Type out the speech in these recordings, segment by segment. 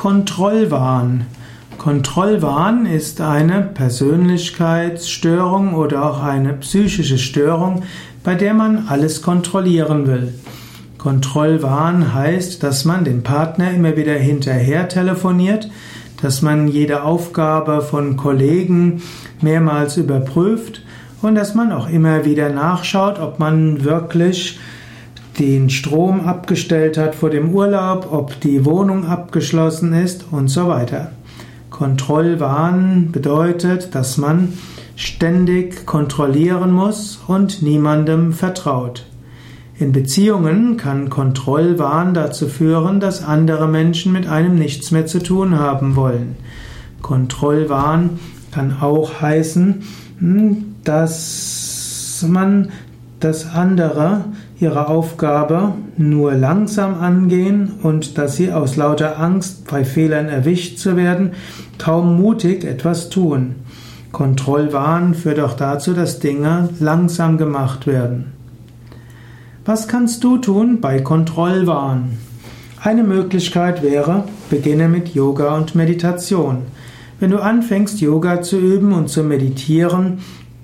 Kontrollwahn. Kontrollwahn ist eine Persönlichkeitsstörung oder auch eine psychische Störung, bei der man alles kontrollieren will. Kontrollwahn heißt, dass man den Partner immer wieder hinterher telefoniert, dass man jede Aufgabe von Kollegen mehrmals überprüft und dass man auch immer wieder nachschaut, ob man wirklich den Strom abgestellt hat vor dem Urlaub, ob die Wohnung abgeschlossen ist und so weiter. Kontrollwahn bedeutet, dass man ständig kontrollieren muss und niemandem vertraut. In Beziehungen kann Kontrollwahn dazu führen, dass andere Menschen mit einem nichts mehr zu tun haben wollen. Kontrollwahn kann auch heißen, hm, dass man, dass andere ihre Aufgabe nur langsam angehen und dass sie aus lauter Angst, bei Fehlern erwischt zu werden, kaum mutig etwas tun. Kontrollwahn führt auch dazu, dass Dinge langsam gemacht werden. Was kannst du tun bei Kontrollwahn? Eine Möglichkeit wäre, beginne mit Yoga und Meditation. Wenn du anfängst, Yoga zu üben und zu meditieren,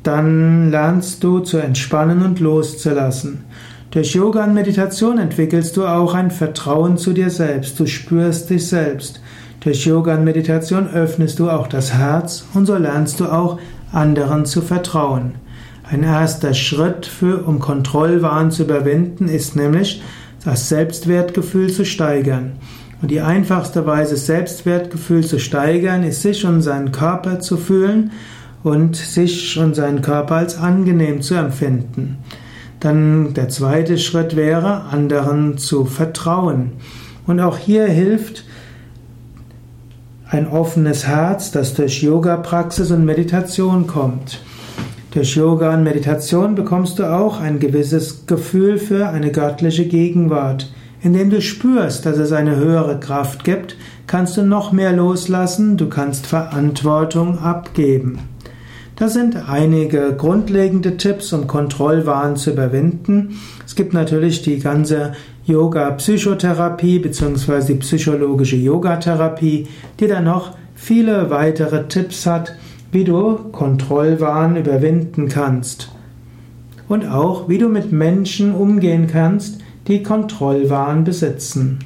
dann lernst du zu entspannen und loszulassen. Durch Yoga und Meditation entwickelst du auch ein Vertrauen zu dir selbst. Du spürst dich selbst. Durch Yoga und Meditation öffnest du auch das Herz und so lernst du auch anderen zu vertrauen. Ein erster Schritt für, um Kontrollwahn zu überwinden, ist nämlich, das Selbstwertgefühl zu steigern. Und die einfachste Weise, Selbstwertgefühl zu steigern, ist, sich und seinen Körper zu fühlen und sich und seinen Körper als angenehm zu empfinden. Dann der zweite Schritt wäre, anderen zu vertrauen. Und auch hier hilft ein offenes Herz, das durch Yoga-Praxis und Meditation kommt. Durch Yoga und Meditation bekommst du auch ein gewisses Gefühl für eine göttliche Gegenwart. Indem du spürst, dass es eine höhere Kraft gibt, kannst du noch mehr loslassen, du kannst Verantwortung abgeben. Das sind einige grundlegende Tipps, um Kontrollwahn zu überwinden. Es gibt natürlich die ganze Yoga-Psychotherapie bzw. die psychologische Yogatherapie, die dann noch viele weitere Tipps hat, wie du Kontrollwahn überwinden kannst. Und auch, wie du mit Menschen umgehen kannst, die Kontrollwahn besitzen.